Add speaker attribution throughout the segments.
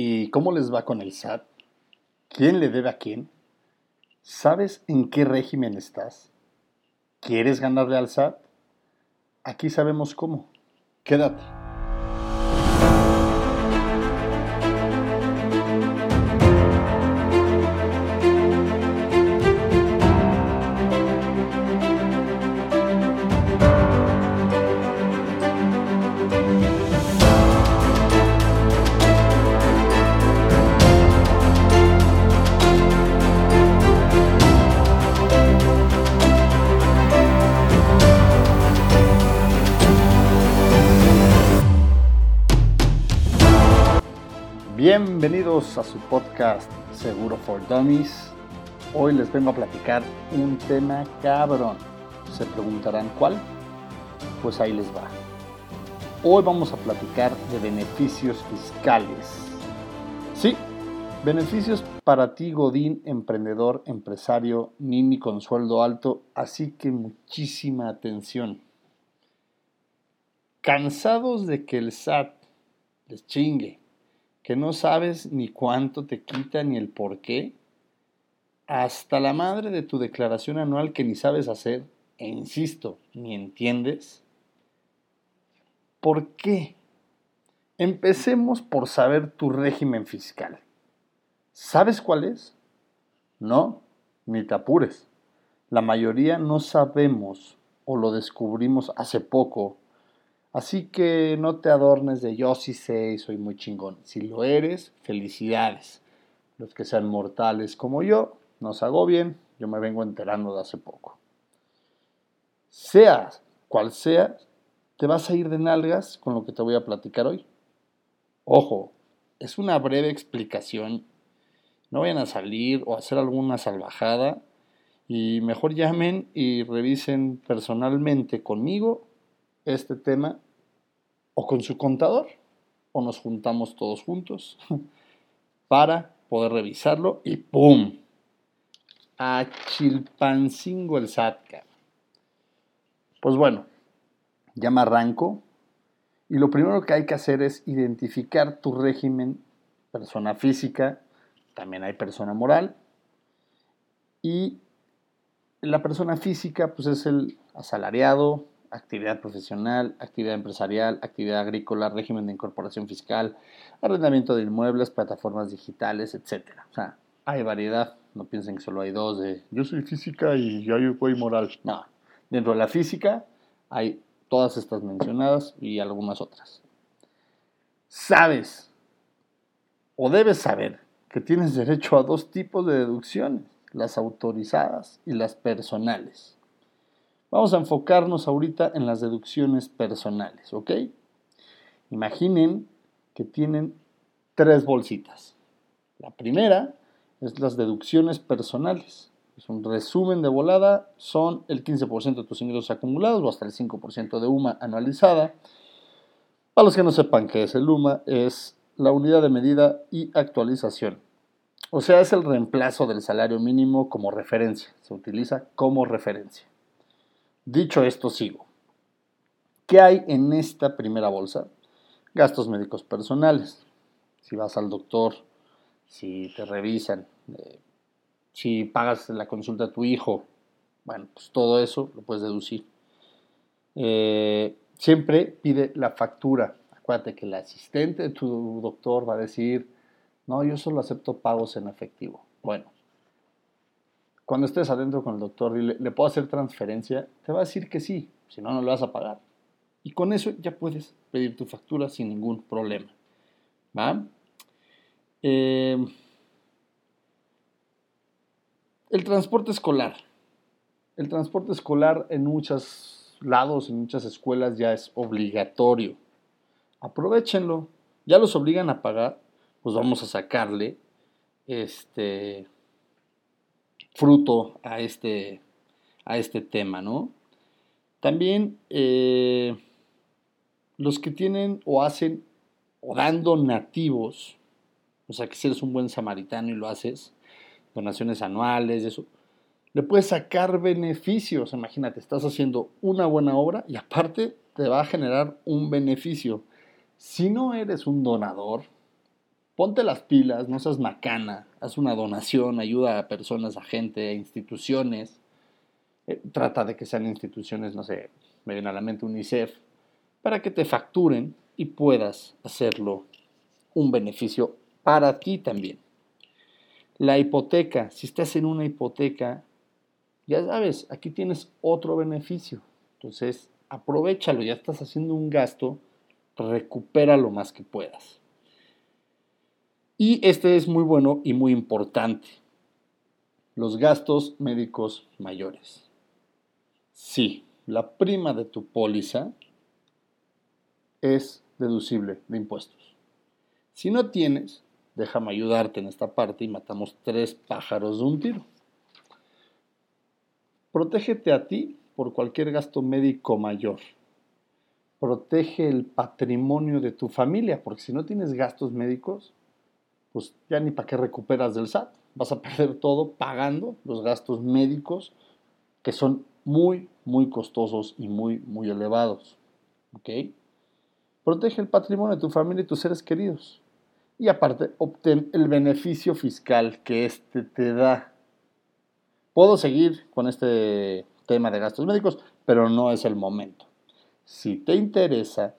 Speaker 1: ¿Y cómo les va con el SAT? ¿Quién le debe a quién? ¿Sabes en qué régimen estás? ¿Quieres ganarle al SAT? Aquí sabemos cómo. Quédate. Bienvenidos a su podcast Seguro for Dummies. Hoy les vengo a platicar un tema cabrón. Se preguntarán cuál. Pues ahí les va. Hoy vamos a platicar de beneficios fiscales. Sí, beneficios para ti, Godín, emprendedor, empresario, nini con sueldo alto. Así que muchísima atención. Cansados de que el SAT les chingue que no sabes ni cuánto te quita ni el por qué, hasta la madre de tu declaración anual que ni sabes hacer, e insisto, ni entiendes. ¿Por qué? Empecemos por saber tu régimen fiscal. ¿Sabes cuál es? No, ni te apures. La mayoría no sabemos o lo descubrimos hace poco Así que no te adornes de yo sí sé y soy muy chingón. Si lo eres, felicidades. Los que sean mortales como yo, no os bien, yo me vengo enterando de hace poco. Seas cual sea, te vas a ir de nalgas con lo que te voy a platicar hoy. Ojo, es una breve explicación. No vayan a salir o a hacer alguna salvajada y mejor llamen y revisen personalmente conmigo este tema o con su contador o nos juntamos todos juntos para poder revisarlo y ¡pum! A Chilpancingo el SATCA. Pues bueno, ya me arranco y lo primero que hay que hacer es identificar tu régimen, persona física, también hay persona moral y la persona física pues es el asalariado, actividad profesional, actividad empresarial, actividad agrícola, régimen de incorporación fiscal, arrendamiento de inmuebles, plataformas digitales, etc. O sea, hay variedad. No piensen que solo hay dos de yo soy física y yo soy moral. No, dentro de la física hay todas estas mencionadas y algunas otras. Sabes o debes saber que tienes derecho a dos tipos de deducciones, las autorizadas y las personales. Vamos a enfocarnos ahorita en las deducciones personales, ¿ok? Imaginen que tienen tres bolsitas. La primera es las deducciones personales. Es un resumen de volada, son el 15% de tus ingresos acumulados o hasta el 5% de UMA anualizada. Para los que no sepan qué es el UMA, es la unidad de medida y actualización. O sea, es el reemplazo del salario mínimo como referencia. Se utiliza como referencia. Dicho esto, sigo. ¿Qué hay en esta primera bolsa? Gastos médicos personales. Si vas al doctor, si te revisan, eh, si pagas la consulta a tu hijo, bueno, pues todo eso lo puedes deducir. Eh, siempre pide la factura. Acuérdate que el asistente de tu doctor va a decir, no, yo solo acepto pagos en efectivo. Bueno, cuando estés adentro con el doctor, y ¿le puedo hacer transferencia? Te va a decir que sí, si no, no lo vas a pagar. Y con eso ya puedes pedir tu factura sin ningún problema. ¿Va? Em, el transporte escolar. El transporte escolar en muchos lados, en muchas escuelas ya es obligatorio. Aprovechenlo. Ya los obligan a pagar, pues vamos a sacarle este fruto a este, a este tema, ¿no? También eh, los que tienen o hacen o dando nativos, o sea que si eres un buen samaritano y lo haces, donaciones anuales, eso, le puedes sacar beneficios. Imagínate, estás haciendo una buena obra y aparte te va a generar un beneficio. Si no eres un donador, ponte las pilas, no seas macana, haz una donación, ayuda a personas, a gente, a instituciones. Eh, trata de que sean instituciones, no sé, me viene a la mente UNICEF, para que te facturen y puedas hacerlo un beneficio para ti también. La hipoteca, si estás en una hipoteca, ya sabes, aquí tienes otro beneficio. Entonces, aprovechalo, ya estás haciendo un gasto, recupera lo más que puedas. Y este es muy bueno y muy importante. Los gastos médicos mayores. Sí, la prima de tu póliza es deducible de impuestos. Si no tienes, déjame ayudarte en esta parte y matamos tres pájaros de un tiro. Protégete a ti por cualquier gasto médico mayor. Protege el patrimonio de tu familia, porque si no tienes gastos médicos, pues ya ni para qué recuperas del SAT. Vas a perder todo pagando los gastos médicos que son muy, muy costosos y muy, muy elevados. ¿Ok? Protege el patrimonio de tu familia y tus seres queridos. Y aparte, obtén el beneficio fiscal que éste te da. Puedo seguir con este tema de gastos médicos, pero no es el momento. Si te interesa,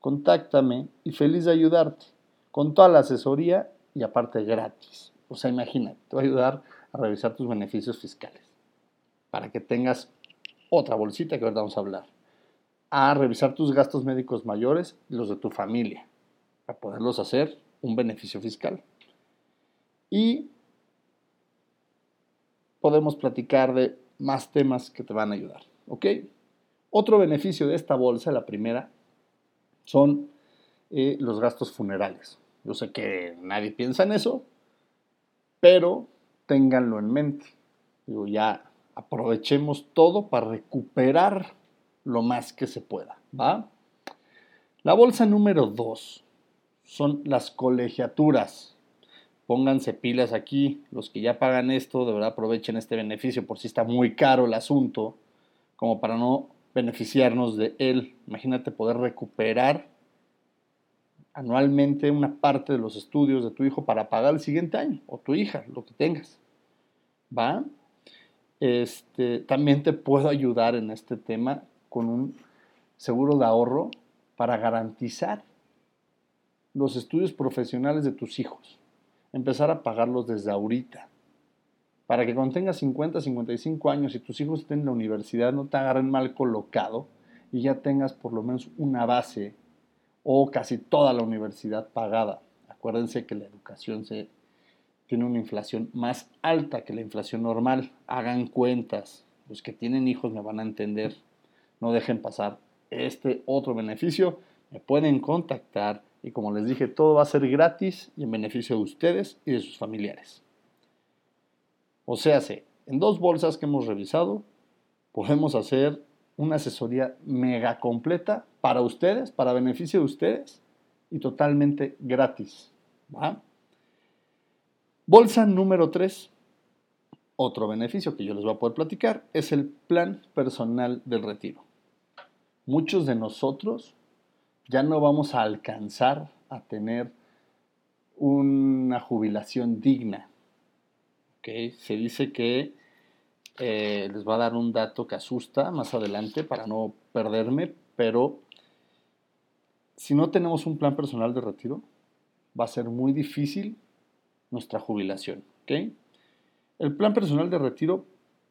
Speaker 1: contáctame y feliz de ayudarte con toda la asesoría y aparte gratis. O sea, imagínate, te va a ayudar a revisar tus beneficios fiscales para que tengas otra bolsita que ahorita vamos a hablar. A revisar tus gastos médicos mayores y los de tu familia para poderlos hacer un beneficio fiscal. Y podemos platicar de más temas que te van a ayudar. ¿Ok? Otro beneficio de esta bolsa, la primera, son eh, los gastos funerales. Yo sé que nadie piensa en eso, pero ténganlo en mente. Digo, ya aprovechemos todo para recuperar lo más que se pueda, ¿va? La bolsa número 2 son las colegiaturas. Pónganse pilas aquí, los que ya pagan esto, de verdad aprovechen este beneficio por si está muy caro el asunto, como para no beneficiarnos de él. Imagínate poder recuperar anualmente una parte de los estudios de tu hijo para pagar el siguiente año, o tu hija, lo que tengas. ¿Va? Este, también te puedo ayudar en este tema con un seguro de ahorro para garantizar los estudios profesionales de tus hijos. Empezar a pagarlos desde ahorita. Para que cuando tengas 50, 55 años y tus hijos estén en la universidad, no te agarren mal colocado y ya tengas por lo menos una base o casi toda la universidad pagada. Acuérdense que la educación se, tiene una inflación más alta que la inflación normal. Hagan cuentas. Los que tienen hijos me van a entender. No dejen pasar este otro beneficio. Me pueden contactar y como les dije, todo va a ser gratis y en beneficio de ustedes y de sus familiares. O sea, en dos bolsas que hemos revisado, podemos hacer una asesoría mega completa para ustedes, para beneficio de ustedes y totalmente gratis. Bolsa número 3, otro beneficio que yo les voy a poder platicar, es el plan personal del retiro. Muchos de nosotros ya no vamos a alcanzar a tener una jubilación digna. Se dice que eh, les va a dar un dato que asusta más adelante para no perderme, pero si no tenemos un plan personal de retiro, va a ser muy difícil nuestra jubilación. El plan personal de retiro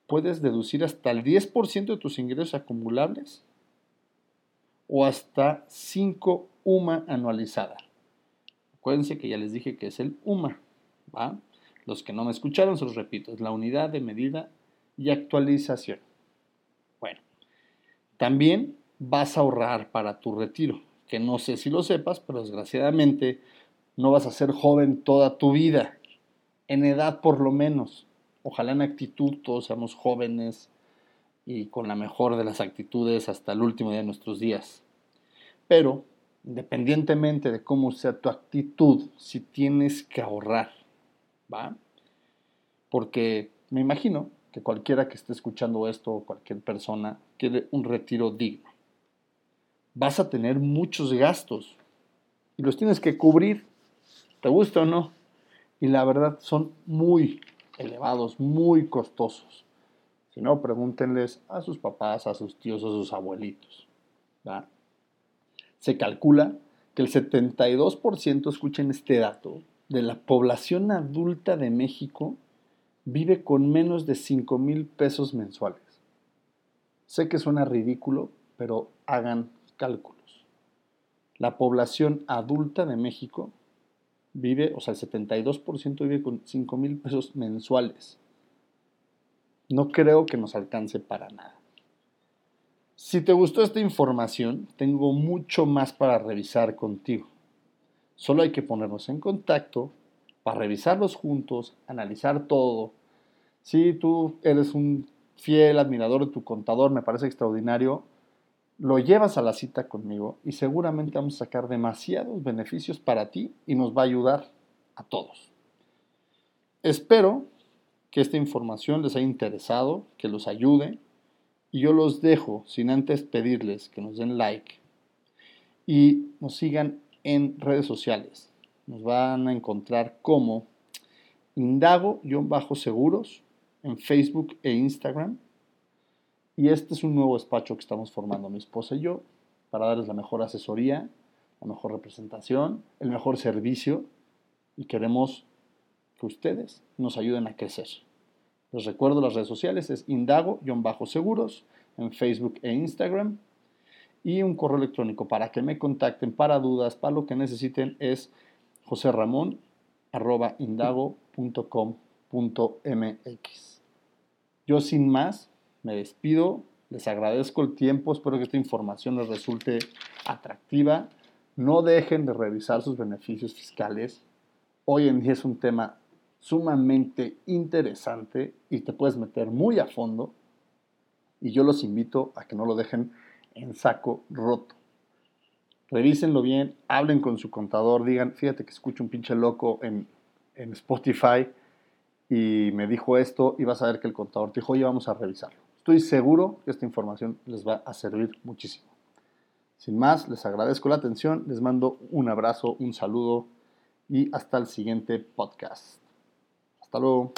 Speaker 1: puedes deducir hasta el 10% de tus ingresos acumulables o hasta 5 UMA anualizada. Acuérdense que ya les dije que es el UMA. Los que no me escucharon, se los repito, es la unidad de medida y actualización. Bueno, también vas a ahorrar para tu retiro, que no sé si lo sepas, pero desgraciadamente no vas a ser joven toda tu vida, en edad por lo menos. Ojalá en actitud todos seamos jóvenes y con la mejor de las actitudes hasta el último día de nuestros días. Pero, independientemente de cómo sea tu actitud, si tienes que ahorrar, ¿va? Porque me imagino que cualquiera que esté escuchando esto cualquier persona quiere un retiro digno. Vas a tener muchos gastos y los tienes que cubrir. te gusta o no. Y la verdad son muy elevados, muy costosos. Si no, pregúntenles a sus papás, a sus tíos, a sus abuelitos. Se calcula que el 72%, escuchen este dato, de la población adulta de México vive con menos de 5 mil pesos mensuales. Sé que suena ridículo, pero hagan cálculos. La población adulta de México vive, o sea, el 72% vive con 5 mil pesos mensuales. No creo que nos alcance para nada. Si te gustó esta información, tengo mucho más para revisar contigo. Solo hay que ponernos en contacto para revisarlos juntos, analizar todo. Si tú eres un fiel admirador de tu contador, me parece extraordinario, lo llevas a la cita conmigo y seguramente vamos a sacar demasiados beneficios para ti y nos va a ayudar a todos. Espero que esta información les haya interesado, que los ayude y yo los dejo sin antes pedirles que nos den like y nos sigan en redes sociales. Nos van a encontrar como indago-seguros en Facebook e Instagram. Y este es un nuevo despacho que estamos formando mi esposa y yo para darles la mejor asesoría, la mejor representación, el mejor servicio. Y queremos que ustedes nos ayuden a crecer. Les recuerdo las redes sociales, es indago-seguros en Facebook e Instagram. Y un correo electrónico para que me contacten para dudas, para lo que necesiten es joserramon.indago.com.mx. Yo sin más me despido, les agradezco el tiempo, espero que esta información les resulte atractiva. No dejen de revisar sus beneficios fiscales. Hoy en día es un tema sumamente interesante y te puedes meter muy a fondo. Y yo los invito a que no lo dejen en saco roto. Revísenlo bien, hablen con su contador, digan, fíjate que escucho un pinche loco en, en Spotify y me dijo esto y vas a ver que el contador te dijo, oye, vamos a revisarlo. Estoy seguro que esta información les va a servir muchísimo. Sin más, les agradezco la atención, les mando un abrazo, un saludo y hasta el siguiente podcast. Hasta luego.